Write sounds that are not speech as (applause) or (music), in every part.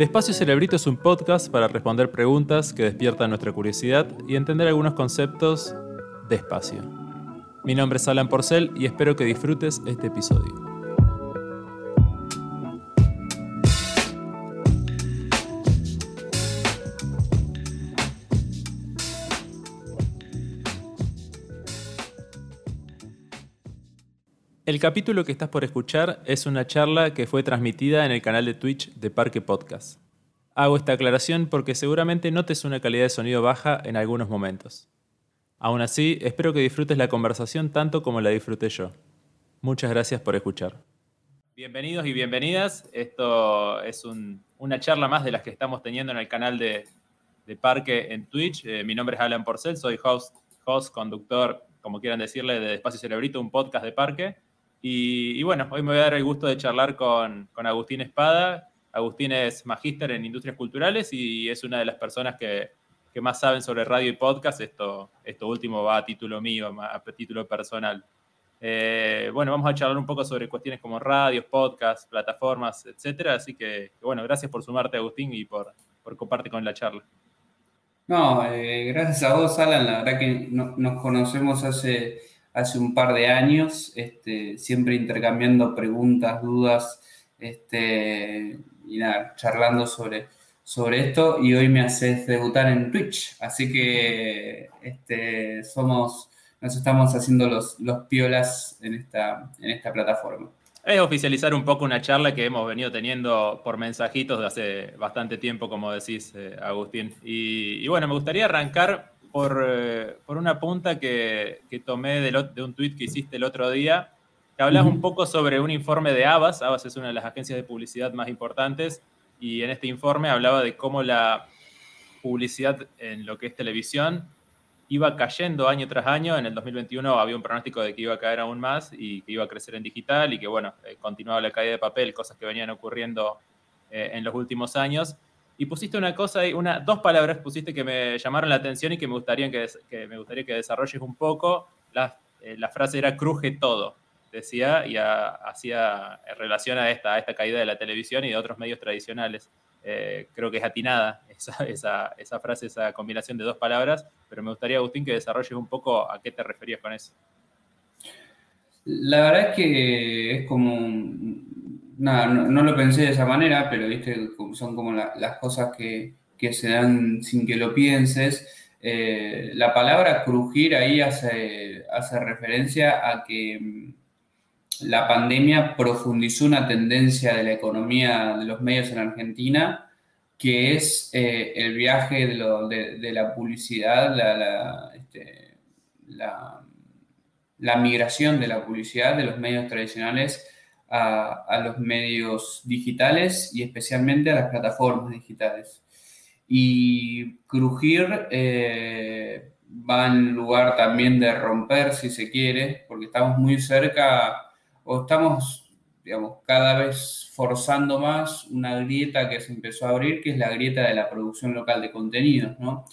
Despacio Cerebrito es un podcast para responder preguntas que despiertan nuestra curiosidad y entender algunos conceptos despacio. Mi nombre es Alan Porcel y espero que disfrutes este episodio. El capítulo que estás por escuchar es una charla que fue transmitida en el canal de Twitch de Parque Podcast. Hago esta aclaración porque seguramente notes una calidad de sonido baja en algunos momentos. Aún así, espero que disfrutes la conversación tanto como la disfruté yo. Muchas gracias por escuchar. Bienvenidos y bienvenidas. Esto es una charla más de las que estamos teniendo en el canal de, Parque en Twitch. Eh, mi nombre es Alan Porcel, soy host, host, conductor, como quieran decirle, de Espacio Cerebrito, un podcast de Parque. Y, bueno, hoy me voy a dar el gusto de charlar con, Agustín Espada. Agustín es magíster en industrias culturales y es una de las personas que, más saben sobre radio y podcast. Esto, esto último va a título mío, a título personal. Eh, bueno, vamos a charlar un poco sobre cuestiones como radios, podcasts, plataformas, etcétera. Así que, bueno, gracias por sumarte, Agustín, y por, por compartir con la charla. No, eh, gracias a vos, Alan. La verdad que nos conocemos hace hace un par de años, este, siempre intercambiando preguntas, dudas, este, y nada, charlando sobre, sobre esto. Y hoy me haces debutar en Twitch, así que este, somos, nos estamos haciendo los, los piolas en esta, en esta plataforma. Es oficializar un poco una charla que hemos venido teniendo por mensajitos de hace bastante tiempo, como decís, eh, Agustín. Y, y, bueno, me gustaría arrancar por, eh, por una punta que, que tomé de, de, un tuit que hiciste el otro día, que hablas un poco sobre un informe de Abbas. Abbas es una de las agencias de publicidad más importantes y en este informe hablaba de cómo la publicidad en lo que es televisión iba cayendo año tras año. En el 2021 había un pronóstico de que iba a caer aún más y que iba a crecer en digital y que, bueno, eh, continuaba la caída de papel, cosas que venían ocurriendo eh, en los últimos años y pusiste una cosa, una, dos palabras pusiste que me llamaron la atención y que me gustaría que, me gustaría que desarrolles un poco. La, eh, frase era cruje todo, decía, y hacía relación a esta, esta caída de la televisión y de otros medios tradicionales. Eh, creo que es atinada esa, esa, esa, frase, esa combinación de dos palabras, pero me gustaría, Agustín, que desarrolles un poco a qué te referías con eso. La verdad es que es como nada, no, lo pensé de esa manera, pero viste, son como las cosas que, se dan sin que lo pienses. Eh, la palabra crujir ahí hace, hace referencia a que mm, la pandemia profundizó una tendencia de la economía de los medios en Argentina, que es eh, el viaje de, la publicidad, este, la migración de la publicidad de los medios tradicionales a, los medios digitales y especialmente a las plataformas digitales. Y crujir eh, va en lugar también de romper, si se quiere, porque estamos muy cerca o estamos, digamos, cada vez forzando más una grieta que se empezó a abrir, que es la grieta de la producción local de contenidos, ¿no?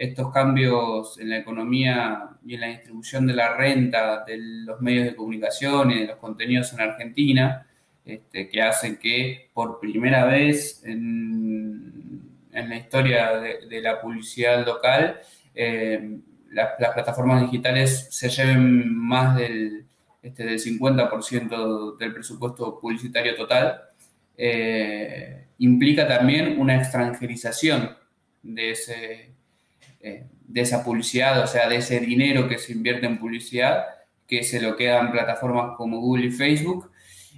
Estos cambios en la economía y en la distribución de la renta de los medios de comunicación y de los contenidos en Argentina, este, que hacen que por primera vez en, la historia de, la publicidad local, eh, las, plataformas digitales se lleven más del, este, del 50% del presupuesto publicitario total, eh, implica también una extranjerización de ese eh, de esa publicidad, o sea, de ese dinero que se invierte en publicidad, que se lo quedan plataformas como Google y Facebook.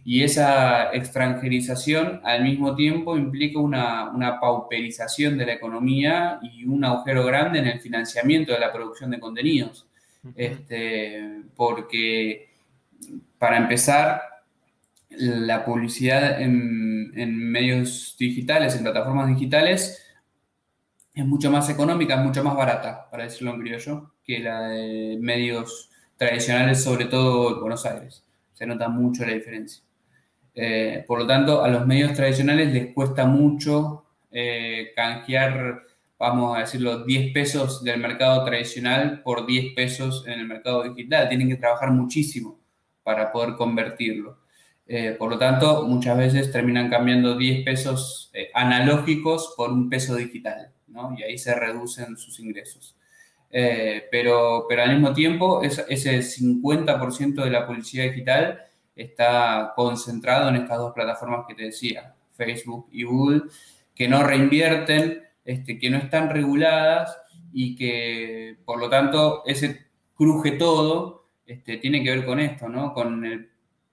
Y esa extranjerización al mismo tiempo implica una, una pauperización de la economía y un agujero grande en el financiamiento de la producción de contenidos. este, porque, para empezar, la publicidad en, en medios digitales, en plataformas digitales, es mucho más económica, es mucho más barata, para decirlo en criollo, que la de medios tradicionales, sobre todo en Buenos Aires. Se nota mucho la diferencia. Eh, por lo tanto, a los medios tradicionales les cuesta mucho eh, canjear, vamos a decirlo, 10 pesos del mercado tradicional por 10 pesos en el mercado digital. Tienen que trabajar muchísimo para poder convertirlo. Eh, por lo tanto, muchas veces terminan cambiando 10 pesos analógicos por un peso digital, ¿no? Y ahí se reducen sus ingresos. Eh, pero, pero al mismo tiempo, ese 50% de la publicidad digital está concentrado en estas dos plataformas que te decía, Facebook y Google, que no reinvierten, este, que no están reguladas y que, por lo tanto, ese cruje todo este, tiene que ver con esto, ¿no? Con el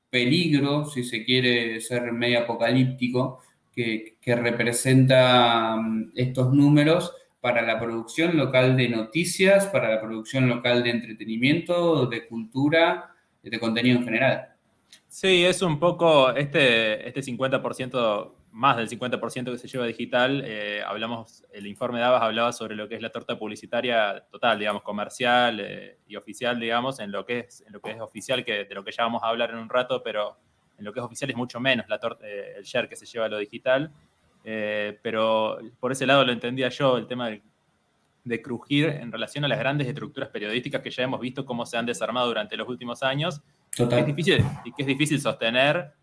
peligro, si se quiere ser medio apocalíptico, que, que representa mm, estos números para la producción local de noticias, para la producción local de entretenimiento, de cultura, de contenido en general. Sí, es un poco este, este 50%, más del 50% que se lleva digital. Eh, hablamos, el informe de Abas hablaba sobre lo que es la torta publicitaria total, digamos, comercial eh, y oficial, digamos, en lo que es, en lo que es oficial, que de lo que ya vamos a hablar en un rato, pero en lo que es oficial es mucho menos la eh, el share que se lleva a lo digital. pero por ese lado lo entendía yo, el tema de, de crujir en relación a las grandes estructuras periodísticas que ya hemos visto cómo se han desarmado durante los últimos años es difícil, y que es difícil sostener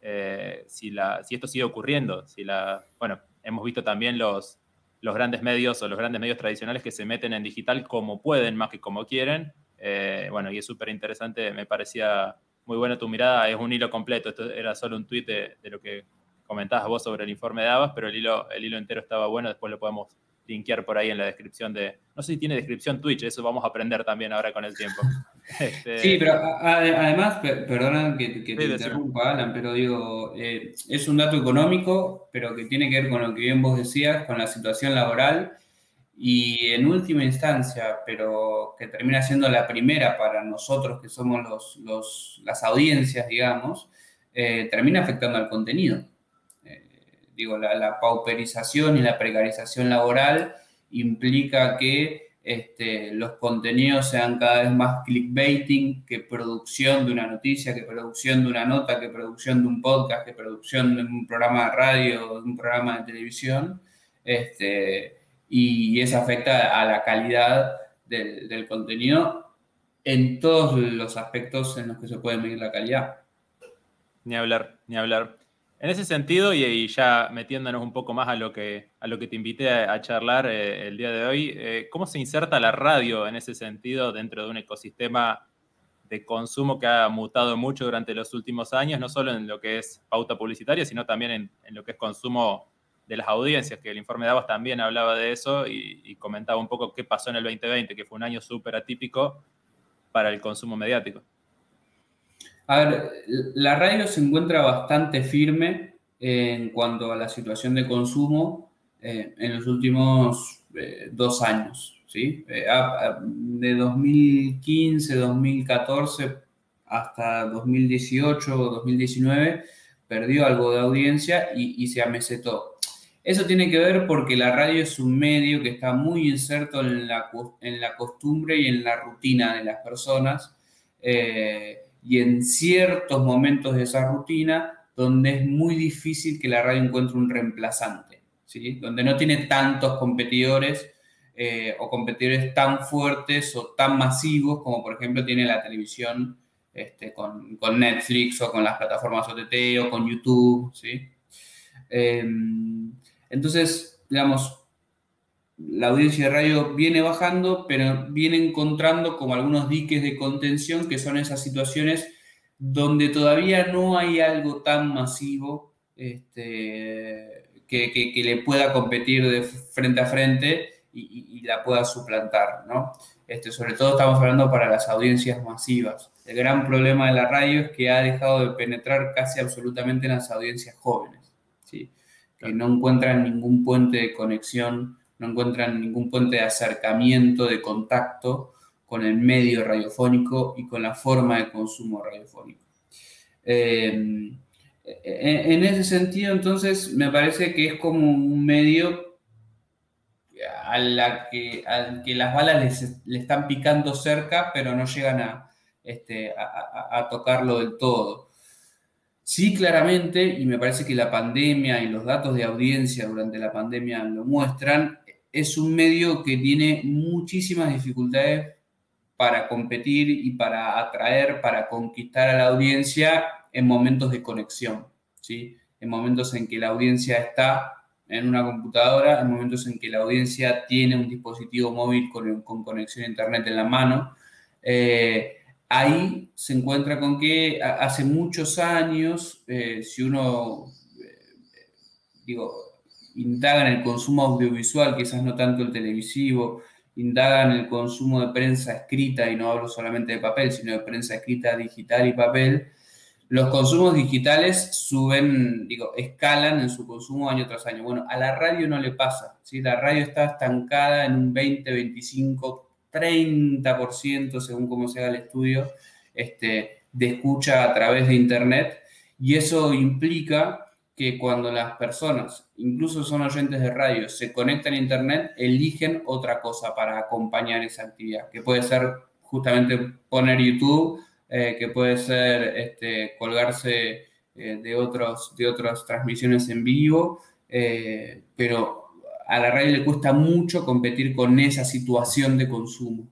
eh, si, la, si esto sigue ocurriendo. Si la, bueno, hemos visto también los, los grandes medios o los grandes medios tradicionales que se meten en digital como pueden, más que como quieren. Eh, bueno, y es súper interesante, me parecía muy buena tu mirada, es un hilo completo, esto era solo un tuit de, de, lo que comentabas vos sobre el informe de Abas, pero el hilo, el hilo entero estaba bueno, después lo podemos linkear por ahí en la descripción de. No sé si tiene descripción Twitch, eso vamos a aprender también ahora con el tiempo. (laughs) Este, sí, pero además, perdona que, te interrumpa, Alan, pero digo, eh, es un dato económico, pero que tiene que ver con lo que bien vos decías, con la situación laboral y en última instancia, pero que termina siendo la primera para nosotros que somos los, las audiencias, digamos, eh, termina afectando al contenido. Digo, la, pauperización y la precarización laboral implica que este, los contenidos sean cada vez más clickbaiting que producción de una noticia, que producción de una nota, que producción de un podcast, que producción de un programa de radio, de un programa de televisión, este, y eso afecta a la calidad del, contenido en todos los aspectos en los que se puede medir la calidad. Ni hablar, ni hablar. En ese sentido, y, ya metiéndonos un poco más a lo que, a lo que te invité a, charlar eh, el día de hoy, eh, ¿cómo se inserta la radio en ese sentido dentro de un ecosistema de consumo que ha mutado mucho durante los últimos años, no solo en lo que es pauta publicitaria, sino también en, lo que es consumo de las audiencias, que el informe de Abbas también hablaba de eso y, y comentaba un poco qué pasó en el 2020, que fue un año súper atípico para el consumo mediático. A ver, la radio se encuentra bastante firme en cuanto a la situación de consumo eh, en los últimos eh, dos años. ¿sí? Eh, de 2015, 2014 hasta 2018 o 2019 perdió algo de audiencia y, y, se amesetó. Eso tiene que ver porque la radio es un medio que está muy inserto en la, en la costumbre y en la rutina de las personas. Eh, y en ciertos momentos de esa rutina donde es muy difícil que la radio encuentre un reemplazante, ¿sí? donde no tiene tantos competidores eh, o competidores tan fuertes o tan masivos como por ejemplo tiene la televisión este, con, con, Netflix o con las plataformas OTT o con YouTube. ¿sí? Em, entonces, digamos, la audiencia de radio viene bajando, pero viene encontrando como algunos diques de contención, que son esas situaciones donde todavía no hay algo tan masivo este, que, le pueda competir de frente a frente y, la pueda suplantar, ¿no? Este, sobre todo estamos hablando para las audiencias masivas. El gran problema de la radio es que ha dejado de penetrar casi absolutamente en las audiencias jóvenes. No encuentran ningún puente de conexión no encuentran ningún puente de acercamiento, de contacto con el medio radiofónico y con la forma de consumo radiofónico. Eh, en ese sentido, entonces, me parece que es como un medio que, al que las balas le están picando cerca, pero no llegan a, este, a tocarlo del todo. Sí, claramente, y me parece que la pandemia y los datos de audiencia durante la pandemia lo muestran, es un medio que tiene muchísimas dificultades para competir y para atraer, para conquistar a la audiencia en momentos de conexión, ¿sí? En momentos en que la audiencia está en una computadora, en momentos en que la audiencia tiene un dispositivo móvil con, conexión a Internet en la mano. Eh, ahí se encuentra con que hace muchos años, eh, si uno, eh, digo, indaga en el consumo audiovisual, quizás no tanto el televisivo, indaga en el consumo de prensa escrita, y no hablo solamente de papel, sino de prensa escrita digital y papel, los consumos digitales suben, digo, escalan en su consumo año tras año. Bueno, a la radio no le pasa, ¿sí? La radio está estancada en un 20, 25, 30%, según cómo se haga el estudio, este, de escucha a través de Internet. Y eso implica que cuando las personas, incluso son oyentes de radio, se conectan a Internet, eligen otra cosa para acompañar esa actividad, que puede ser justamente poner YouTube, eh, que puede ser este, colgarse eh, de, otros, de otras transmisiones en vivo, eh, pero a la radio le cuesta mucho competir con esa situación de consumo.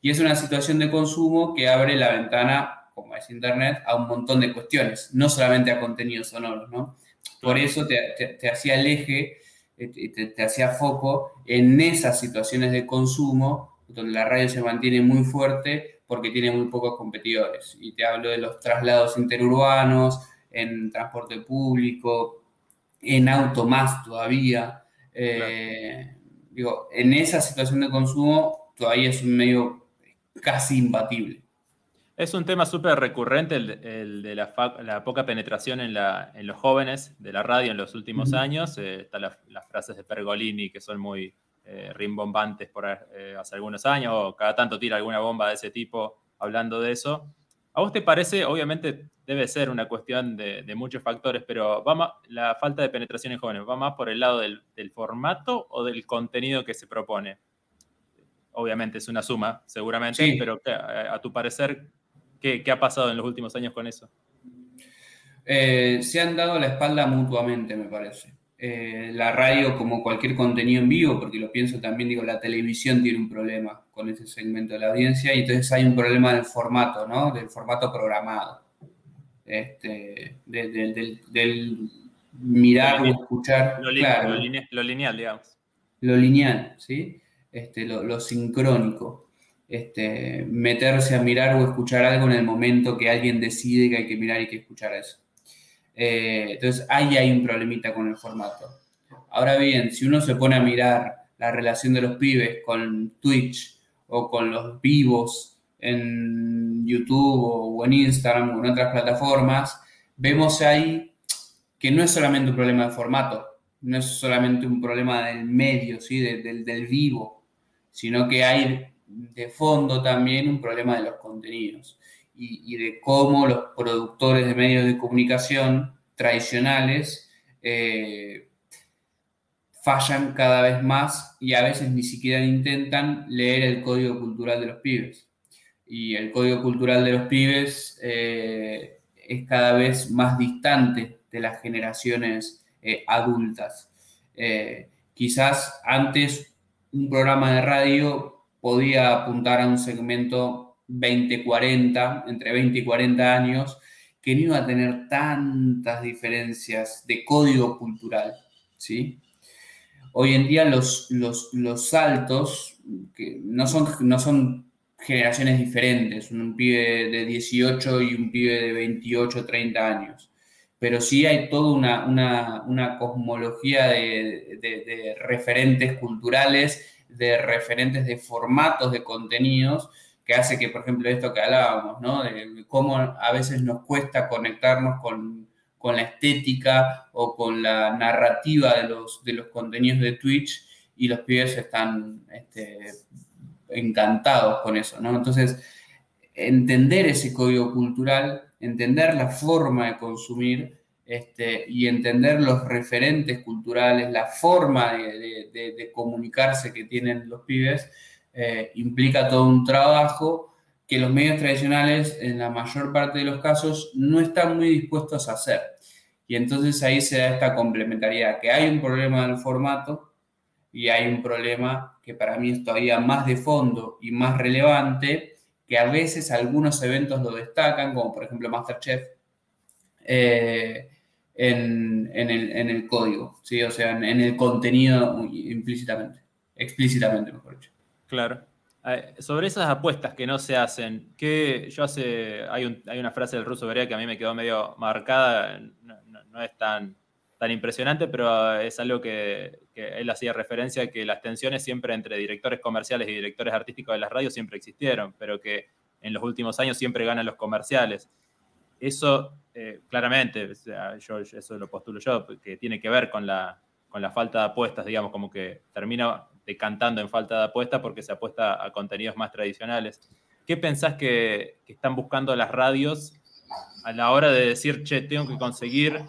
Y es una situación de consumo que abre la ventana, como es Internet, a un montón de cuestiones, no solamente a contenidos sonoros, ¿no? Por eso te, hacía el eje, te, te, hacía foco en esas situaciones de consumo, donde la radio se mantiene muy fuerte porque tiene muy pocos competidores. Y te hablo de los traslados interurbanos, en transporte público, en auto más todavía. Eh, digo, en esa situación de consumo todavía es un medio casi imbatible. Es un tema súper recurrente el, de la, poca penetración en, los jóvenes de la radio en los últimos años. Eh, están las frases de Pergolini que son muy eh, rimbombantes por eh, hace algunos años, o cada tanto tira alguna bomba de ese tipo hablando de eso. ¿A vos te parece, obviamente debe ser una cuestión de, muchos factores, pero va la falta de penetración en jóvenes va más por el lado del, formato o del contenido que se propone? Obviamente es una suma, seguramente, pero a, tu parecer, ¿Qué, ha pasado en los últimos años con eso? Eh, se han dado la espalda mutuamente, me parece. Eh, la radio, como cualquier contenido en vivo, porque lo pienso también, digo, la televisión tiene un problema con ese segmento de la audiencia y entonces hay un problema del formato, ¿no? Del formato programado. Este, del, mirar o escuchar. Lo, lo, lineal, digamos. Lo lineal, ¿sí? Este, lo sincrónico este, meterse a mirar o escuchar algo en el momento que alguien decide que hay que mirar y que escuchar eso. Eh, entonces, ahí hay un problemita con el formato. Ahora bien, si uno se pone a mirar la relación de los pibes con Twitch o con los vivos en YouTube o en Instagram o en otras plataformas, vemos ahí que no es solamente un problema de formato, no es solamente un problema del medio, ¿sí? del, del vivo, sino que hay de fondo también un problema de los contenidos y, de cómo los productores de medios de comunicación tradicionales eh, fallan cada vez más y a veces ni siquiera intentan leer el código cultural de los pibes. Y el código cultural de los pibes eh, es cada vez más distante de las generaciones eh, adultas. quizás antes un programa de radio podía apuntar a un segmento 20-40, entre 20 y 40 años, que no iba a tener tantas diferencias de código cultural, ¿sí? Hoy en día los, los, saltos, que no son, no son generaciones diferentes, un pibe de 18 y un pibe de 28, 30 años, pero sí hay toda una, una, cosmología de, de referentes culturales de referentes de formatos de contenidos que hace que, por ejemplo, esto que hablábamos, ¿no? De cómo a veces nos cuesta conectarnos con, la estética o con la narrativa de los, de los contenidos de Twitch y los pibes están este, encantados con eso, ¿no? Entonces, entender ese código cultural, entender la forma de consumir este, y entender los referentes culturales, la forma de, comunicarse que tienen los pibes, eh, implica todo un trabajo que los medios tradicionales, en la mayor parte de los casos, no están muy dispuestos a hacer. Y entonces ahí se da esta complementariedad, que hay un problema del formato y hay un problema que para mí es todavía más de fondo y más relevante, que a veces algunos eventos lo destacan, como por ejemplo Masterchef, eh, en, el, código, ¿sí? o sea, en, el contenido implícitamente, explícitamente, mejor dicho. Claro. Sobre esas apuestas que no se hacen, que yo hace, hay, una frase del ruso Berea que a mí me quedó medio marcada, no, es tan, tan impresionante, pero es algo que, que, él hacía referencia, que las tensiones siempre entre directores comerciales y directores artísticos de las radios siempre existieron, pero que en los últimos años siempre ganan los comerciales. Eso eh, claramente, yo, eso lo postulo yo, que tiene que ver con la, con la falta de apuestas, digamos, como que termina decantando en falta de apuestas porque se apuesta a contenidos más tradicionales. ¿Qué pensás que, están buscando las radios a la hora de decir, che, tengo que conseguir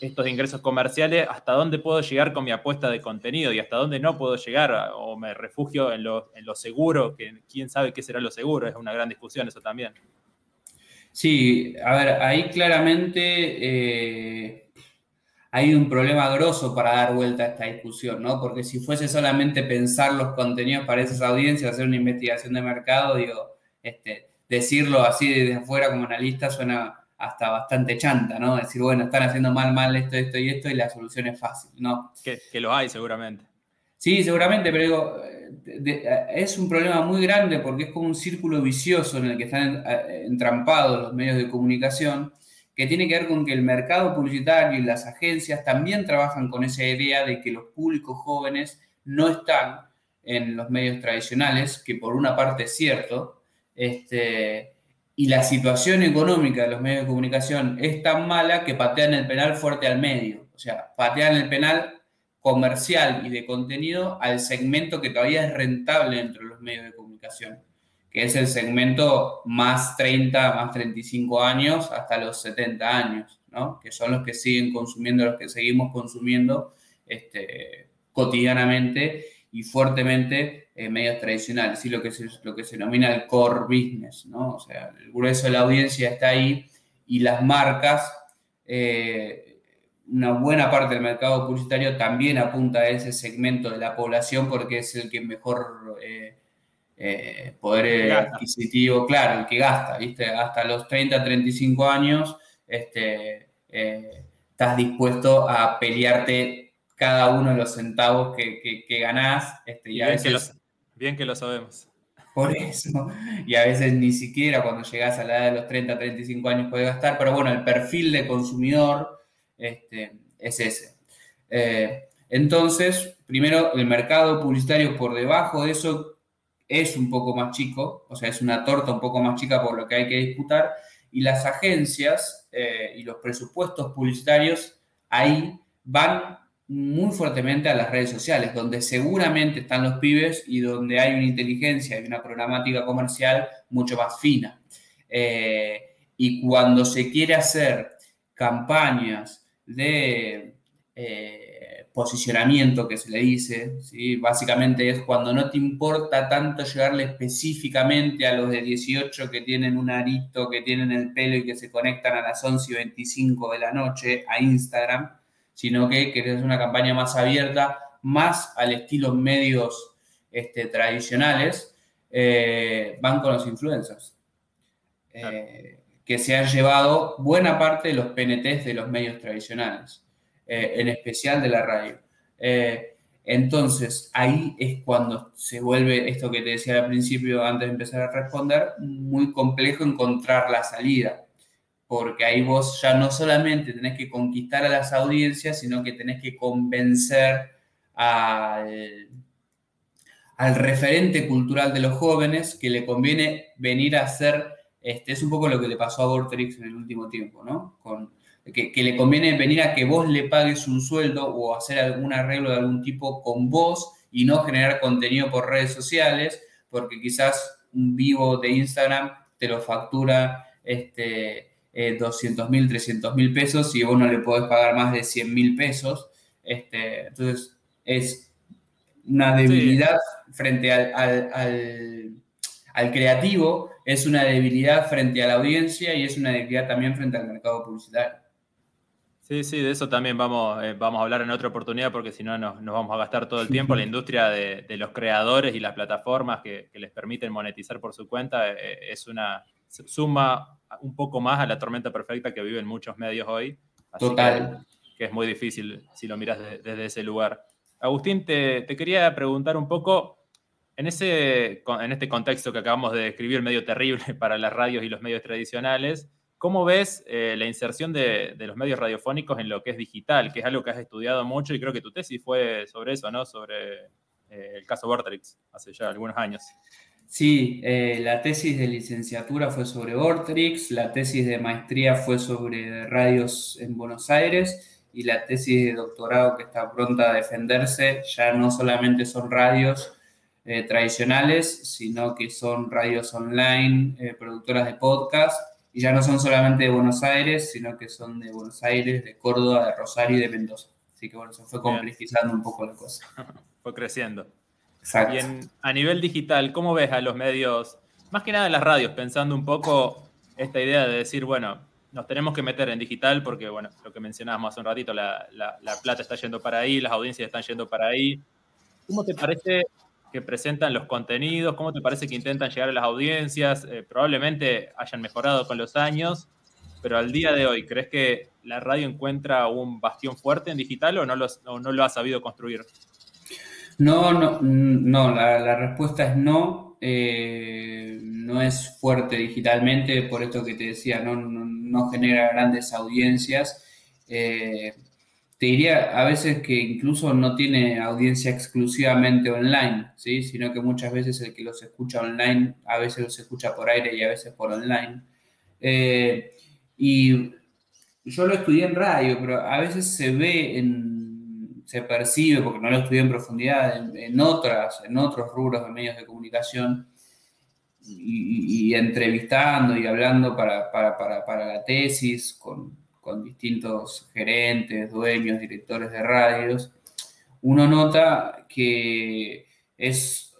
estos ingresos comerciales, hasta dónde puedo llegar con mi apuesta de contenido y hasta dónde no puedo llegar, o me refugio en lo, en seguro, que quién sabe qué será lo seguro, es una gran discusión eso también. Sí, a ver, ahí claramente eh, hay un problema grosso para dar vuelta a esta discusión, ¿no? Porque si fuese solamente pensar los contenidos para esas audiencias, hacer una investigación de mercado, digo, este, decirlo así desde afuera como analista suena hasta bastante chanta, ¿no? Decir, bueno, están haciendo mal, mal esto, esto y esto y la solución es fácil, ¿no? Que, que lo hay seguramente. Sí, seguramente, pero digo, es un problema muy grande porque es como un círculo vicioso en el que están eh, entrampados los medios de comunicación, que tiene que ver con que el mercado publicitario y las agencias también trabajan con esa idea de que los públicos jóvenes no están en los medios tradicionales, que por una parte es cierto, este, y la situación económica de los medios de comunicación es tan mala que patean el penal fuerte al medio. O sea, patean el penal comercial y de contenido al segmento que todavía es rentable dentro de los medios de comunicación, que es el segmento más 30, más 35 años hasta los 70 años, ¿no? que son los que siguen consumiendo, los que seguimos consumiendo este, cotidianamente y fuertemente en medios tradicionales, y lo que, se, lo que se denomina el core business, ¿no? o sea, el grueso de la audiencia está ahí y las marcas... Eh, una buena parte del mercado publicitario también apunta a ese segmento de la población porque es el que mejor eh, eh, poder adquisitivo, claro, el que gasta, ¿viste? Hasta los 30, 35 años este, eh, estás dispuesto a pelearte cada uno de los centavos que, que, ganás. Este, y, bien, que lo, bien que lo sabemos. Por eso. Y a veces ni siquiera cuando llegas a la edad de los 30, 35 años puedes gastar, pero bueno, el perfil de consumidor este, es ese. Eh, entonces, primero, el mercado publicitario por debajo de eso es un poco más chico, o sea, es una torta un poco más chica por lo que hay que disputar, y las agencias eh, y los presupuestos publicitarios ahí van muy fuertemente a las redes sociales, donde seguramente están los pibes y donde hay una inteligencia y una programática comercial mucho más fina. Eh, y cuando se quiere hacer campañas de eh, posicionamiento que se le dice, ¿sí? básicamente es cuando no te importa tanto llegarle específicamente a los de 18 que tienen un arito, que tienen el pelo y que se conectan a las 11 y 25 de la noche a Instagram, sino que querés una campaña más abierta, más al estilo medios este, tradicionales, eh, van con los influencers. Eh, que se han llevado buena parte de los PNTs de los medios tradicionales, eh, en especial de la radio. Eh, entonces, ahí es cuando se vuelve esto que te decía al principio, antes de empezar a responder, muy complejo encontrar la salida, porque ahí vos ya no solamente tenés que conquistar a las audiencias, sino que tenés que convencer al, al referente cultural de los jóvenes que le conviene venir a ser este, es un poco lo que le pasó a Vorterix en el último tiempo, ¿no? Con, que, le conviene venir a que vos le pagues un sueldo o hacer algún arreglo de algún tipo con vos y no generar contenido por redes sociales, porque quizás un vivo de Instagram te lo factura este, 200 eh, mil, 300 mil pesos y vos no le podés pagar más de 100 mil pesos. Este, entonces, es una debilidad frente al, al creativo es una debilidad frente a la audiencia y es una debilidad también frente al mercado publicitario. Sí, sí, de eso también vamos, eh, vamos a hablar en otra oportunidad porque si no nos, vamos a gastar todo el (laughs) tiempo. La industria de, los creadores y las plataformas que, les permiten monetizar por su cuenta eh, es una suma un poco más a la tormenta perfecta que viven muchos medios hoy. Total. Que, es muy difícil si lo miras desde ese lugar. Agustín, te, quería preguntar un poco, en, ese, en este contexto que acabamos de describir, medio terrible (laughs) para las radios y los medios tradicionales, ¿Cómo ves eh, la inserción de, los medios radiofónicos en lo que es digital, que es algo que has estudiado mucho y creo que tu tesis fue sobre eso, ¿no? Sobre eh, el caso Vortrix, hace ya algunos años. Sí, eh, la tesis de licenciatura fue sobre Vortrix, la tesis de maestría fue sobre radios en Buenos Aires y la tesis de doctorado que está pronta a defenderse ya no solamente son radios tradicionales, sino que son radios online, productoras de podcast y ya no son solamente de Buenos Aires, sino que son de Buenos Aires, de Córdoba, de Rosario y de Mendoza. Así que bueno, se fue complejizando un poco la cosa. (laughs) Fue creciendo. Exacto. Y a nivel digital, ¿cómo ves a los medios, más que nada en las radios, pensando un poco esta idea de decir, bueno, nos tenemos que meter en digital porque, bueno, lo que mencionábamos hace un ratito, la, la plata está yendo para ahí, las audiencias están yendo para ahí. ¿Cómo te parece que presentan los contenidos? ¿Cómo te parece que intentan llegar a las audiencias? Eh, probablemente hayan mejorado con los años, pero al día de hoy, ¿crees que la radio encuentra un bastión fuerte en digital o no lo, ha sabido construir? No, no, no la, respuesta es no. Eh, no es fuerte digitalmente, por esto que te decía, no, no, genera grandes audiencias. Eh, te diría a veces que incluso no tiene audiencia exclusivamente online, ¿sí? sino que muchas veces el que los escucha online, a veces los escucha por aire y a veces por online. Eh, y yo lo estudié en radio, pero a veces se ve, se percibe, porque no lo estudié en profundidad, en, otras, en otros rubros de medios de comunicación, y, entrevistando y hablando para, para la tesis con, con distintos gerentes, dueños, directores de radios, uno nota que es,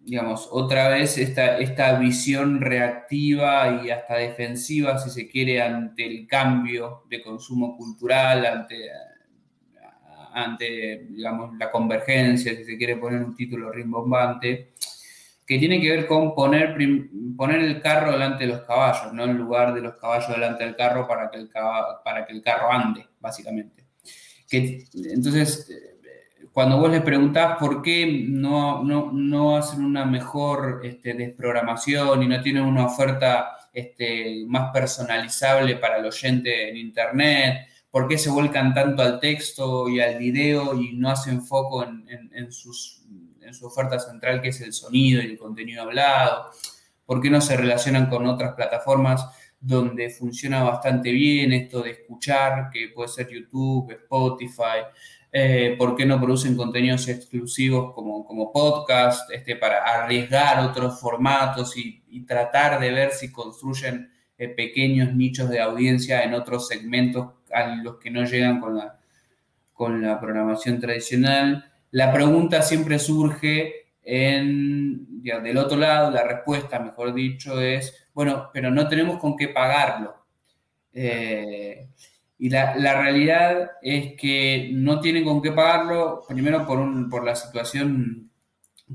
digamos, otra vez esta, esta visión reactiva y hasta defensiva, si se quiere, ante el cambio de consumo cultural, ante, ante la convergencia, si se quiere poner un título rimbombante, que tiene que ver con poner, poner el carro delante de los caballos, no en lugar de los caballos delante del carro para que el, para que el carro ande, básicamente. Que, entonces, eh, cuando vos les preguntás por qué no, no, hacen una mejor este, desprogramación y no tienen una oferta este, más personalizable para el oyente en Internet, por qué se vuelcan tanto al texto y al video y no hacen foco en, en sus en su oferta central, que es el sonido y el contenido hablado? ¿Por qué no se relacionan con otras plataformas donde funciona bastante bien esto de escuchar, que puede ser YouTube, Spotify? Eh, ¿Por qué no producen contenidos exclusivos como, como podcast este, para arriesgar otros formatos y, tratar de ver si construyen eh, pequeños nichos de audiencia en otros segmentos a los que no llegan con la, con la programación tradicional? La pregunta siempre surge en, del otro lado, la respuesta, mejor dicho, es, bueno, pero no tenemos con qué pagarlo. Eh, y la, realidad es que no tienen con qué pagarlo, primero por, un, por la situación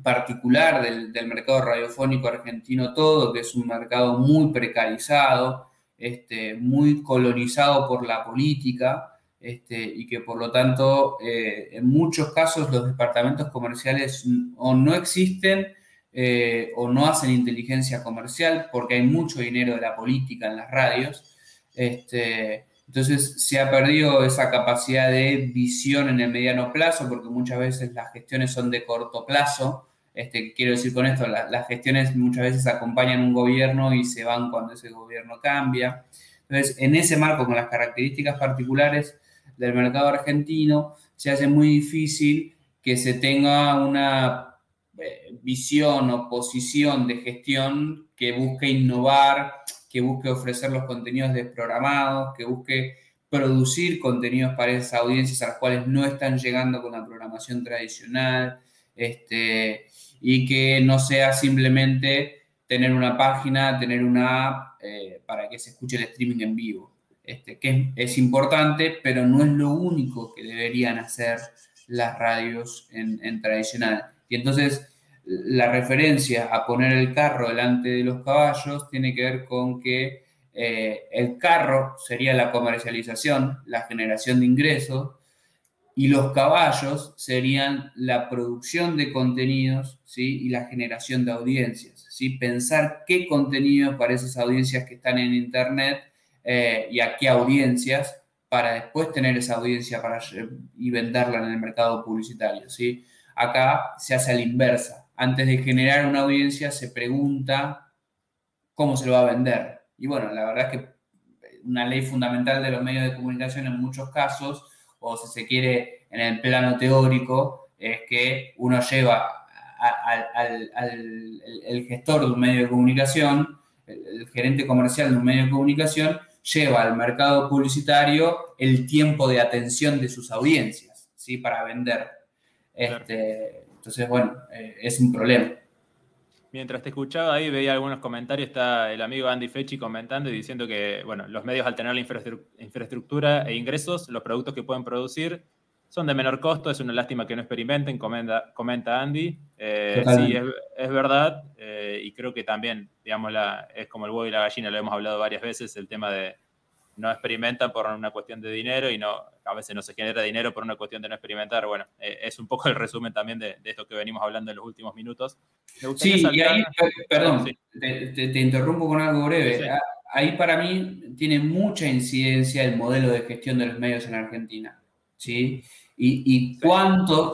particular del, del, mercado radiofónico argentino todo, que es un mercado muy precarizado, este, muy colonizado por la política, este, y que por lo tanto eh, en muchos casos los departamentos comerciales o no existen eh, o no hacen inteligencia comercial porque hay mucho dinero de la política en las radios. Este, entonces se ha perdido esa capacidad de visión en el mediano plazo porque muchas veces las gestiones son de corto plazo. Este, quiero decir con esto, las gestiones muchas veces acompañan un gobierno y se van cuando ese gobierno cambia. Entonces, en ese marco, con las características particulares del mercado argentino, se hace muy difícil que se tenga una eh, visión o posición de gestión que busque innovar, que busque ofrecer los contenidos desprogramados, que busque producir contenidos para esas audiencias a las cuales no están llegando con la programación tradicional, este, y que no sea simplemente tener una página, tener una app eh, para que se escuche el streaming en vivo. Este, que es, importante, pero no es lo único que deberían hacer las radios en, tradicional. Y entonces la referencia a poner el carro delante de los caballos tiene que ver con que eh, el carro sería la comercialización, la generación de ingresos, y los caballos serían la producción de contenidos ¿sí? y la generación de audiencias. ¿sí? Pensar qué contenidos para esas audiencias que están en Internet eh, y a qué audiencias para después tener esa audiencia para, y venderla en el mercado publicitario. ¿sí? Acá se hace a la inversa. Antes de generar una audiencia se pregunta cómo se lo va a vender. Y bueno, la verdad es que una ley fundamental de los medios de comunicación en muchos casos o si se quiere en el plano teórico, es que uno lleva al, el gestor de un medio de comunicación, el, gerente comercial de un medio de comunicación, lleva al mercado publicitario el tiempo de atención de sus audiencias, ¿sí? Para vender. Este, entonces, bueno, eh, es un problema. Mientras te escuchaba ahí, veía algunos comentarios, está el amigo Andy Fechi comentando y diciendo que, bueno, los medios al tener la infraestructura e ingresos, los productos que pueden producir son de menor costo, es una lástima que no experimenten, comenta, comenta Andy. Eh, sí, es, verdad, y creo que también, digamos, la, es como el huevo y la gallina, lo hemos hablado varias veces, el tema de, no experimentan por una cuestión de dinero y no, a veces no se genera dinero por una cuestión de no experimentar. Bueno, eh, es un poco el resumen también de, esto que venimos hablando en los últimos minutos. Sí, y ahí, perdón, te, interrumpo con algo breve. Ah, ahí para mí tiene mucha incidencia el modelo de gestión de los medios en Argentina. ¿sí? Y, y cuánto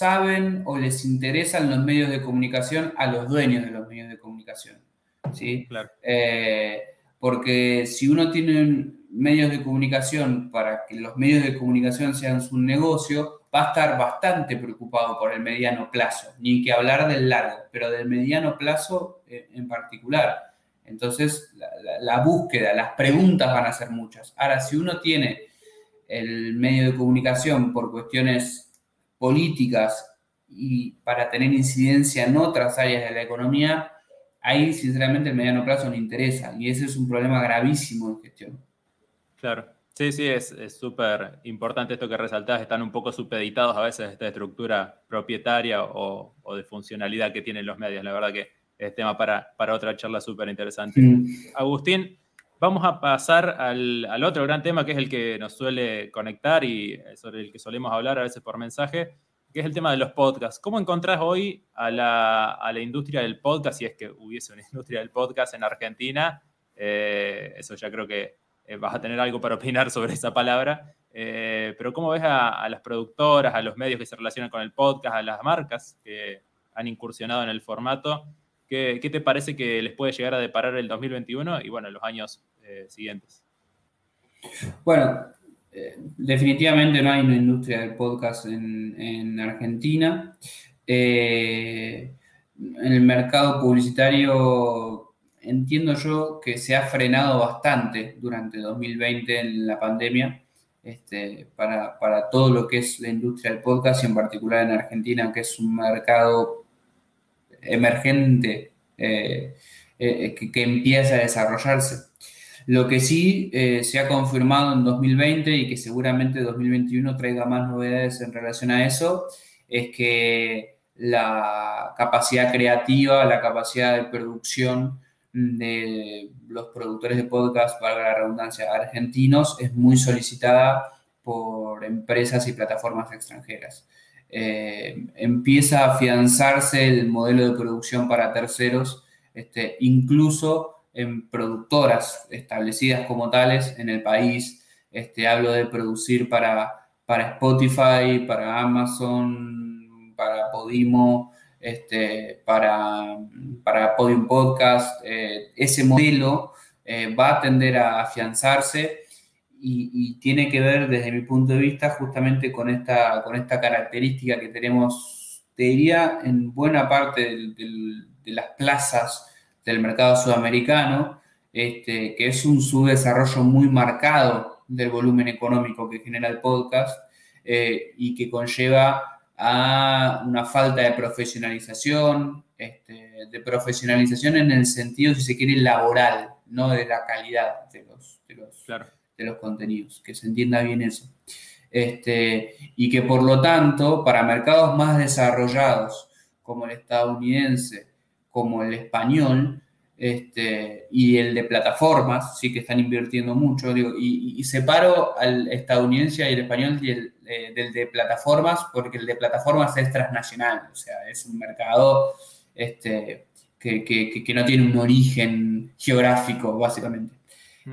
saben o les interesan los medios de comunicación a los dueños de los medios de comunicación. ¿sí? Claro. Eh, porque si uno tiene medios de comunicación para que los medios de comunicación sean su negocio, va a estar bastante preocupado por el mediano plazo, ni que hablar del largo, pero del mediano plazo eh, en particular. Entonces, la, búsqueda, las preguntas van a ser muchas. Ahora, si uno tiene el medio de comunicación por cuestiones políticas y para tener incidencia en otras áreas de la economía, ahí sinceramente el mediano plazo no interesa y ese es un problema gravísimo de gestión. Claro, sí, sí, es súper importante esto que resaltás, están un poco supeditados a veces a esta estructura propietaria o, de funcionalidad que tienen los medios, la verdad que es tema para, para otra charla súper interesante. Agustín, vamos a pasar al, otro gran tema que es el que nos suele conectar y sobre el que solemos hablar a veces por mensaje, que es el tema de los podcasts. ¿Cómo encontrás hoy a la, industria del podcast, si es que hubiese una (laughs) industria del podcast en Argentina? Eh, eso ya creo que eh, vas a tener algo para opinar sobre esa palabra. Eh, pero ¿cómo ves a, las productoras, a los medios que se relacionan con el podcast, a las marcas que han incursionado en el formato? ¿Qué, te parece que les puede llegar a deparar el 2021 y bueno, los años siguientes? Bueno, eh, definitivamente no hay una industria del podcast en, Argentina. Eh, en el mercado publicitario entiendo yo que se ha frenado bastante durante 2020 en la pandemia este, para, todo lo que es la industria del podcast y en particular en Argentina, que es un mercado emergente eh, que empieza a desarrollarse. Lo que sí eh, se ha confirmado en 2020 y que seguramente 2021 traiga más novedades en relación a eso, es que la capacidad creativa, la capacidad de producción de los productores de podcast, valga la redundancia, argentinos, es muy solicitada por empresas y plataformas extranjeras. Eh, empieza a afianzarse el modelo de producción para terceros, este, incluso en productoras establecidas como tales en el país. Este, hablo de producir para, para Spotify, para Amazon, para Podimo, este, para, para Podium Podcast. Eh, ese modelo eh, va a tender a afianzarse y, tiene que ver desde mi punto de vista justamente con esta, con esta característica que tenemos, te diría, en buena parte de las plazas del mercado sudamericano, este, que es un subdesarrollo muy marcado del volumen económico que genera el podcast eh, y que conlleva a una falta de profesionalización, este, de profesionalización en el sentido, si se quiere, laboral no de la calidad de los, de los, de los contenidos, que se entienda bien eso. Este, y que por lo tanto, para mercados más desarrollados, como el estadounidense, como el español, este, y el de plataformas, sí que están invirtiendo mucho, digo, y, separo al estadounidense y el español eh, del de plataformas, porque el de plataformas es transnacional, o sea, es un mercado este, que, no tiene un origen geográfico, básicamente.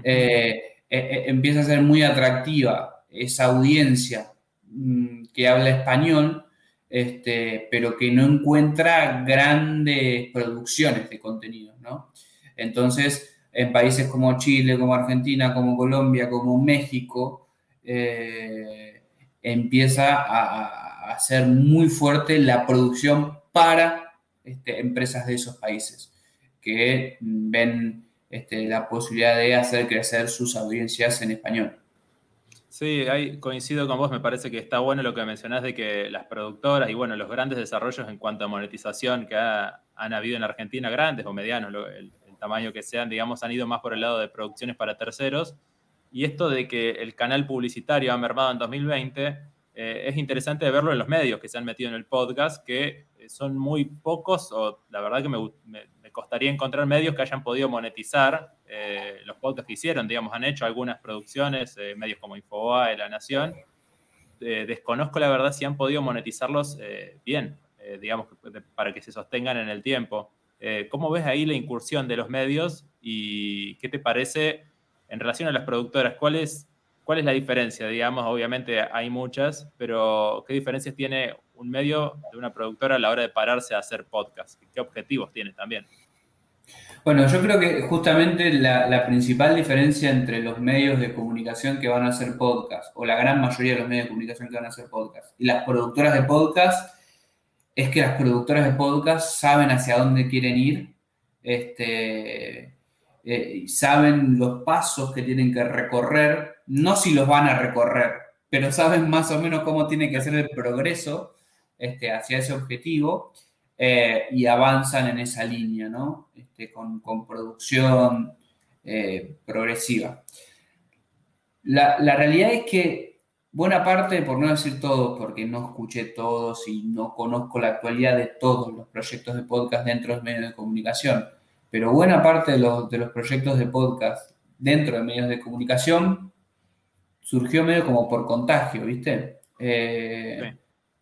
Eh, eh, empieza a ser muy atractiva esa audiencia mm, que habla español, este, pero que no encuentra grandes producciones de contenido, ¿no? Entonces, en países como Chile, como Argentina, como Colombia, como México, eh, empieza a, a, ser muy fuerte la producción para este, empresas de esos países que ven este, la posibilidad de hacer crecer sus audiencias en español. Sí, coincido con vos, me parece que está bueno lo que mencionás de que las productoras y bueno, los grandes desarrollos en cuanto a monetización que han habido en Argentina, grandes o medianos, el, tamaño que sean, digamos, han ido más por el lado de producciones para terceros. Y esto de que el canal publicitario ha mermado en 2020, eh, es interesante verlo en los medios que se han metido en el podcast, que son muy pocos, o la verdad que me, me costaría encontrar medios que hayan podido monetizar eh, los podcasts que hicieron, digamos, han hecho algunas producciones, eh, medios como Infobae, La Nación. Eh, desconozco la verdad si han podido monetizarlos bien, digamos, para que se sostengan en el tiempo. ¿Cómo ves ahí la incursión de los medios y qué te parece en relación a las productoras? ¿Cuál es, cuál es la diferencia? Digamos, obviamente hay muchas, pero ¿qué diferencias tiene un medio de una productora a la hora de pararse a hacer podcast? ¿Qué objetivos tiene también? Bueno, yo creo que justamente la, principal diferencia entre los medios de comunicación que van a hacer podcast, o la gran mayoría de los medios de comunicación que van a hacer podcast, y las productoras de podcast, es que las productoras de podcast saben hacia dónde quieren ir, este, eh, saben los pasos que tienen que recorrer, no si los van a recorrer, pero saben más o menos cómo tiene que hacer el progreso este, hacia ese objetivo eh, y avanzan en esa línea, ¿no? Este, con, producción eh, progresiva. La, realidad es que buena parte, por no decir todos, porque no escuché todos y no conozco la actualidad de todos los proyectos de podcast dentro de medios de comunicación, pero buena parte de los, de los proyectos de podcast dentro de medios de comunicación surgió medio como por contagio, ¿viste? Eh,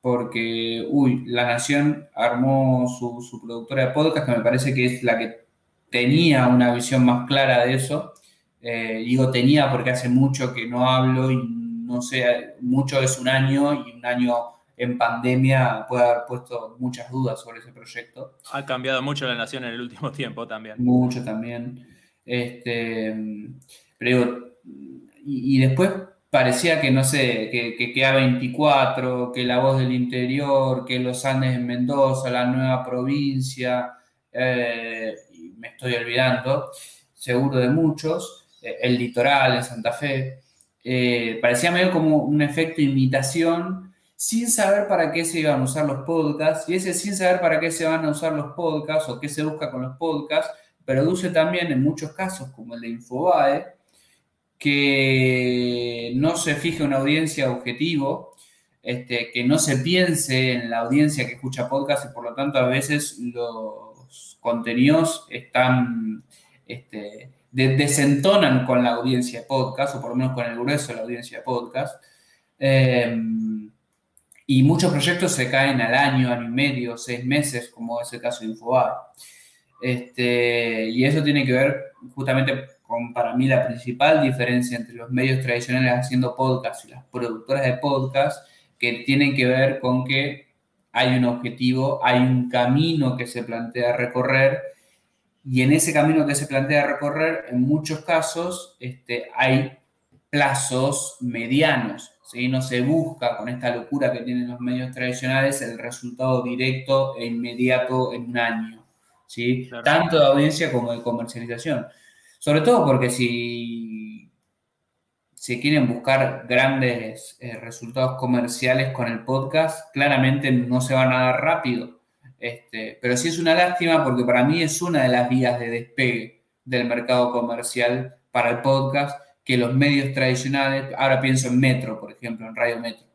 porque, uy, La Nación armó su, productora de podcast, que me parece que es la que tenía una visión más clara de eso. Eh, digo tenía porque hace mucho que no hablo y no sé, mucho es un año y un año en pandemia puede haber puesto muchas dudas sobre ese proyecto. Ha cambiado mucho la nación en el último (laughs) tiempo también. Mucho también. Este, pero digo, y, y después parecía que, no sé, que, que, queda 24, que La Voz del Interior, que Los Andes en Mendoza, la nueva provincia, eh, y me estoy olvidando, seguro de muchos, eh, el litoral en Santa Fe, eh, parecía medio como un efecto imitación, sin saber para qué se iban a usar los podcasts, y ese sin saber para qué se van a usar los podcasts o qué se busca con los podcasts, produce también en muchos casos, como el de Infobae, que no se fije una audiencia objetivo, este, que no se piense en la audiencia que escucha podcast y por lo tanto a veces los contenidos están, este, desentonan con la audiencia de podcast o por lo menos con el grueso de la audiencia de podcast. Em, y muchos proyectos se caen al año, año y medio, seis meses, como es el caso de Infobar. Este, y eso tiene que ver justamente con para mí la principal diferencia entre los medios tradicionales haciendo podcast y las productoras de podcast, que tienen que ver con que hay un objetivo, hay un camino que se plantea recorrer y en ese camino que se plantea recorrer, en muchos casos este, hay plazos medianos. ¿sí? No se busca con esta locura que tienen los medios tradicionales el resultado directo e inmediato en un año. ¿sí? Tanto de audiencia como de comercialización. Sobre todo porque si se quieren buscar grandes eh, resultados comerciales con el podcast, claramente no se van a dar rápido. Este, pero sí es una lástima porque para mí es una de las vías de despegue del mercado comercial para el podcast que los medios tradicionales, ahora pienso en Metro, por ejemplo, en Radio Metro,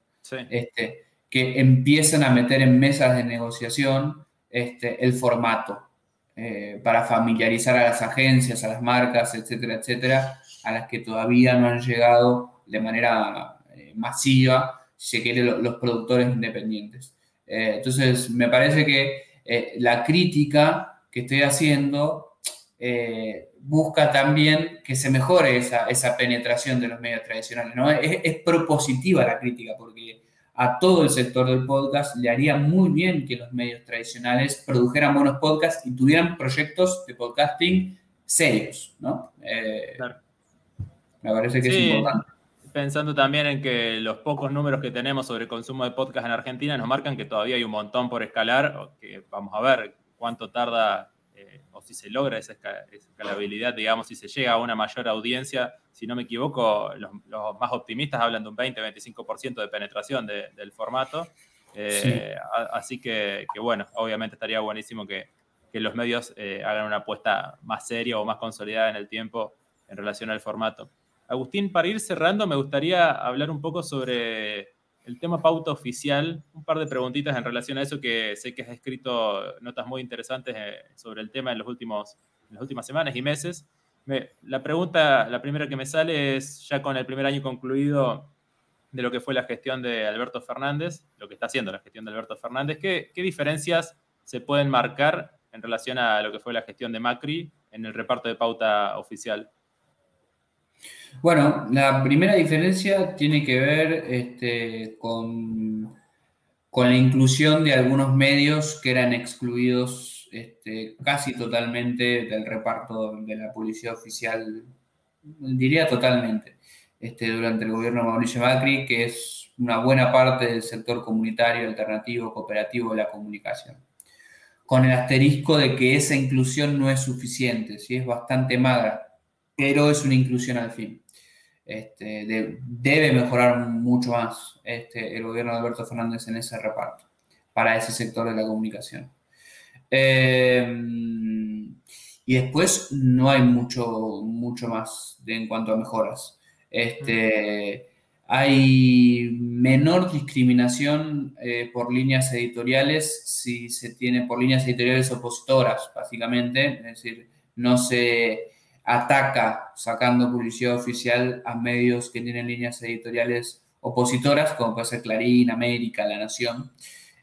este, que empiezan a meter en mesas de negociación este, el formato eh, para familiarizar a las agencias, a las marcas, etcétera, etcétera, a las que todavía no han llegado de manera eh, masiva, si se quiere, los productores independientes. Eh, entonces, me parece que la crítica que estoy haciendo busca también que se mejore esa, penetración de los medios tradicionales. es, propositiva la crítica porque a todo el sector del podcast le haría muy bien que los medios tradicionales produjeran buenos podcasts y tuvieran proyectos de podcasting serios. ¿no? Eh, me parece que es importante. Pensando también en que los pocos números que tenemos sobre el consumo de podcast en Argentina nos marcan que todavía hay un montón por escalar, que vamos a ver cuánto tarda eh, o si se logra esa, escalabilidad, digamos, si se llega a una mayor audiencia, si no me equivoco, los, más optimistas hablan de un 20-25% de penetración del formato. Eh, así que, bueno, obviamente estaría buenísimo que, los medios eh, hagan una apuesta más seria o más consolidada en el tiempo en relación al formato. Agustín, para ir cerrando, me gustaría hablar un poco sobre el tema pauta oficial, un par de preguntitas en relación a eso que sé que has escrito notas muy interesantes eh, sobre el tema en, los últimos, en las últimas semanas y meses. la pregunta, la primera que me sale es, ya con el primer año concluido de lo que fue la gestión de Alberto Fernández, lo que está haciendo la gestión de Alberto Fernández, ¿qué, qué diferencias se pueden marcar en relación a lo que fue la gestión de Macri en el reparto de pauta oficial? Bueno, la primera diferencia tiene que ver este, con, con, la inclusión de algunos medios que eran excluidos este, casi totalmente del reparto de la publicidad oficial, diría totalmente, este, durante el gobierno de Mauricio Macri, que es una buena parte del sector comunitario, alternativo, cooperativo de la comunicación. Con el asterisco de que esa inclusión no es suficiente, ¿sí? es bastante magra pero es una inclusión al fin. Este, debe mejorar mucho más este, el gobierno de Alberto Fernández en ese reparto para ese sector de la comunicación. Em, y después no hay mucho, mucho más en cuanto a mejoras. Este, hay menor discriminación eh, por líneas editoriales si se tiene por líneas editoriales opositoras, básicamente. Es decir, no se ataca sacando publicidad oficial a medios que tienen líneas editoriales opositoras, como puede ser Clarín, América, La Nación.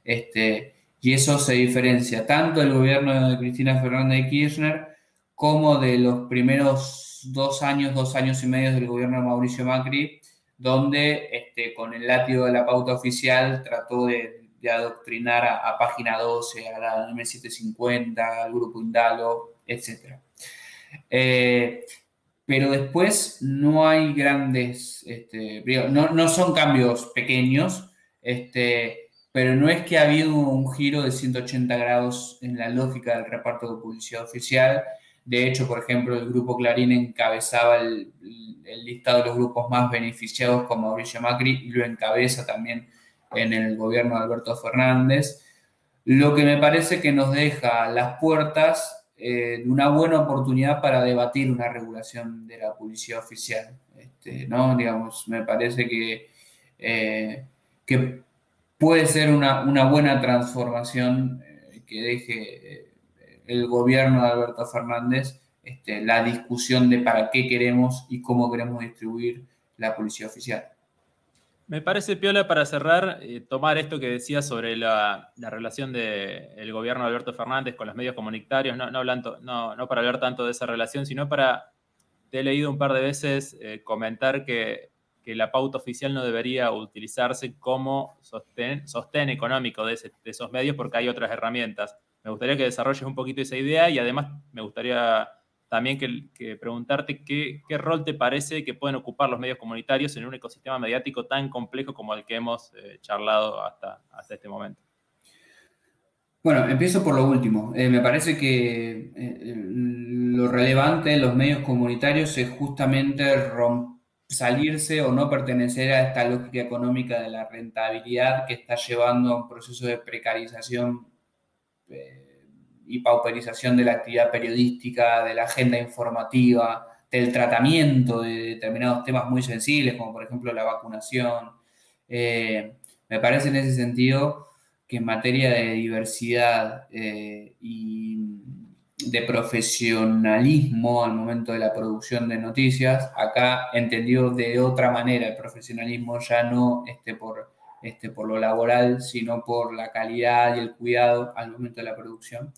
Este, y eso se diferencia tanto del gobierno de Cristina Fernández de Kirchner como de los primeros dos años, dos años y medio del gobierno de Mauricio Macri, donde este, con el látigo de la pauta oficial trató de, adoctrinar a, Página 12, a la M750, al Grupo Indalo, etc. Eh, pero después no hay grandes, este, no, son cambios pequeños, este, pero no es que ha habido un giro de 180 grados en la lógica del reparto de publicidad oficial. De hecho, por ejemplo, el grupo Clarín encabezaba el, listado de los grupos más beneficiados con Mauricio Macri y lo encabeza también en el gobierno de Alberto Fernández. Lo que me parece que nos deja las puertas eh, una buena oportunidad para debatir una regulación de la publicidad oficial. Este, ¿no? Digamos, me parece que, eh, que puede ser una, buena transformación eh, que deje el gobierno de Alberto Fernández este, la discusión de para qué queremos y cómo queremos distribuir la publicidad oficial. Me parece piola para cerrar, eh, tomar esto que decía sobre la, relación del gobierno de Alberto Fernández con los medios comunitarios, no, no, para hablar tanto de esa relación, sino para, te he leído un par de veces eh, comentar que, la pauta oficial no debería utilizarse como sostén, sostén económico de, de, esos medios porque hay otras herramientas. Me gustaría que desarrolles un poquito esa idea y además me gustaría también que, preguntarte qué, rol te parece que pueden ocupar los medios comunitarios en un ecosistema mediático tan complejo como el que hemos eh, charlado hasta, hasta este momento. Bueno, empiezo por lo último. Eh, me parece que eh, lo relevante en los medios comunitarios es justamente salirse o no pertenecer a esta lógica económica de la rentabilidad que está llevando a un proceso de precarización y pauperización de la actividad periodística, de la agenda informativa, del tratamiento de determinados temas muy sensibles, como por ejemplo la vacunación. Eh, me parece en ese sentido que en materia de diversidad eh, y de profesionalismo al momento de la producción de noticias, acá entendido de otra manera el profesionalismo, ya no este, por, este, por lo laboral, sino por la calidad y el cuidado al momento de la producción.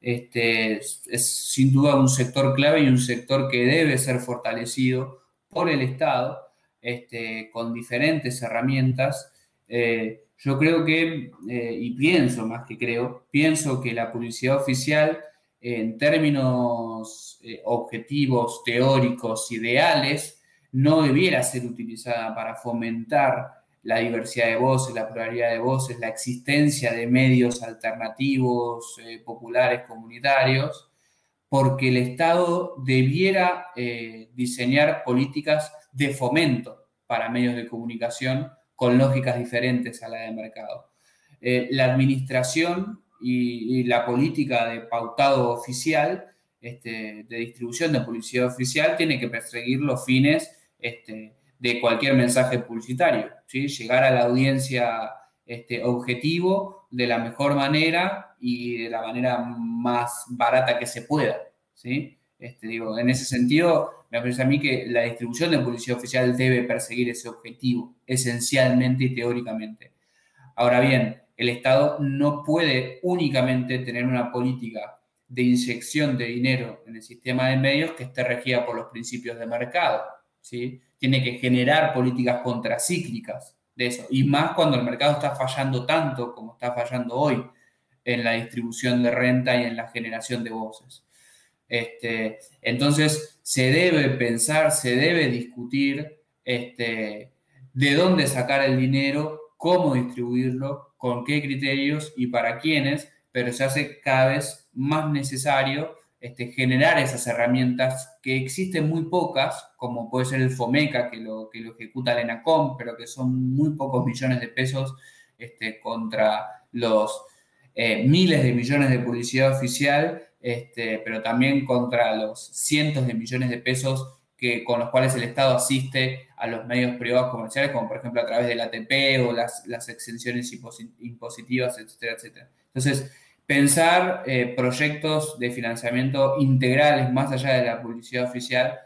Este, es sin duda un sector clave y un sector que debe ser fortalecido por el Estado este, con diferentes herramientas. Eh, yo creo que, eh, y pienso más que creo, pienso que la publicidad oficial en términos eh, objetivos, teóricos, ideales, no debiera ser utilizada para fomentar la diversidad de voces, la pluralidad de voces, la existencia de medios alternativos, eh, populares, comunitarios, porque el Estado debiera eh, diseñar políticas de fomento para medios de comunicación con lógicas diferentes a la de mercado. la administración y, la política de pautado oficial, este, de distribución de publicidad oficial, tiene que perseguir los fines este, de cualquier mensaje publicitario, ¿sí? llegar a la audiencia este, objetivo de la mejor manera y de la manera más barata que se pueda. ¿sí? Este, digo, en ese sentido, me parece a mí que la distribución de publicidad oficial debe perseguir ese objetivo, esencialmente y teóricamente. Ahora bien, el Estado no puede únicamente tener una política de inyección de dinero en el sistema de medios que esté regida por los principios de mercado. ¿sí? Tiene que generar políticas contracíclicas de eso, y más cuando el mercado está fallando tanto como está fallando hoy en la distribución de renta y en la generación de voces. Este, entonces, se debe pensar, se debe discutir este, de dónde sacar el dinero, cómo distribuirlo, con qué criterios y para quiénes, pero se hace cada vez más necesario este, generar esas herramientas que existen muy pocas, como puede ser el FOMECA, que lo, que lo ejecuta el ENACOM, pero que son muy pocos millones de pesos este, contra los eh, miles de millones de publicidad oficial, este, pero también contra los cientos de millones de pesos que, con los cuales el Estado asiste a los medios privados comerciales, como por ejemplo a través del ATP o las, las exenciones impositivas, etcétera, etcétera. Entonces, pensar eh, proyectos de financiamiento integrales más allá de la publicidad oficial,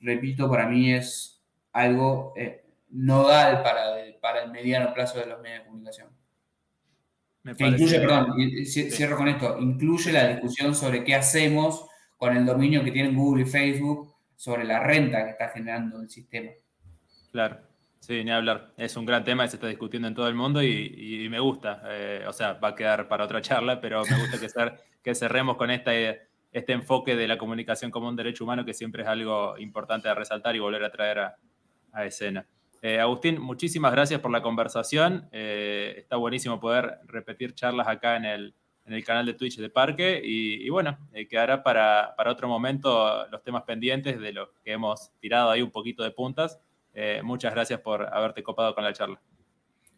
repito, para mí es algo eh, nodal para, para el mediano plazo de los medios de comunicación. que incluye, perdón, cierro con esto, incluye la discusión sobre qué hacemos con el dominio que tienen Google y Facebook sobre la renta que está generando el sistema. Claro, sí, ni hablar. Es un gran tema que se está discutiendo en todo el mundo y, me gusta. Eh, o sea, va a quedar para otra charla, pero me gusta que, (laughs) cerremos con esta, este enfoque de la comunicación como un derecho humano, que siempre es algo importante de resaltar y volver a traer a, escena. Eh, Agustín, muchísimas gracias por la conversación. Eh, está buenísimo poder repetir charlas acá en el, en el canal de Twitch de Parque y, bueno, quedará para, para, otro momento los temas pendientes de los que hemos tirado ahí un poquito de puntas eh, muchas gracias por haberte copado con la charla.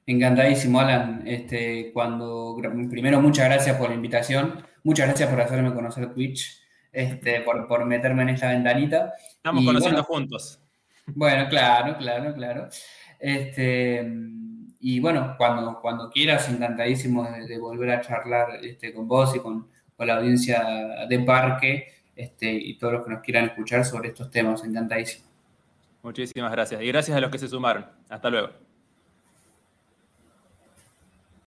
Encantadísimo, Alan. Este, cuando, primero, muchas gracias por la invitación. Muchas gracias por hacerme conocer Twitch, este, por, meterme en esta ventanita. Estamos conociendo juntos. Bueno, claro, claro, claro. Este, y bueno, cuando, cuando quieras, encantadísimo de, volver a charlar este, con vos y con, con, la audiencia de Parque este, y todos los que nos quieran escuchar sobre estos temas. Encantadísimo. Muchísimas gracias. Y gracias a los que se sumaron. Hasta luego.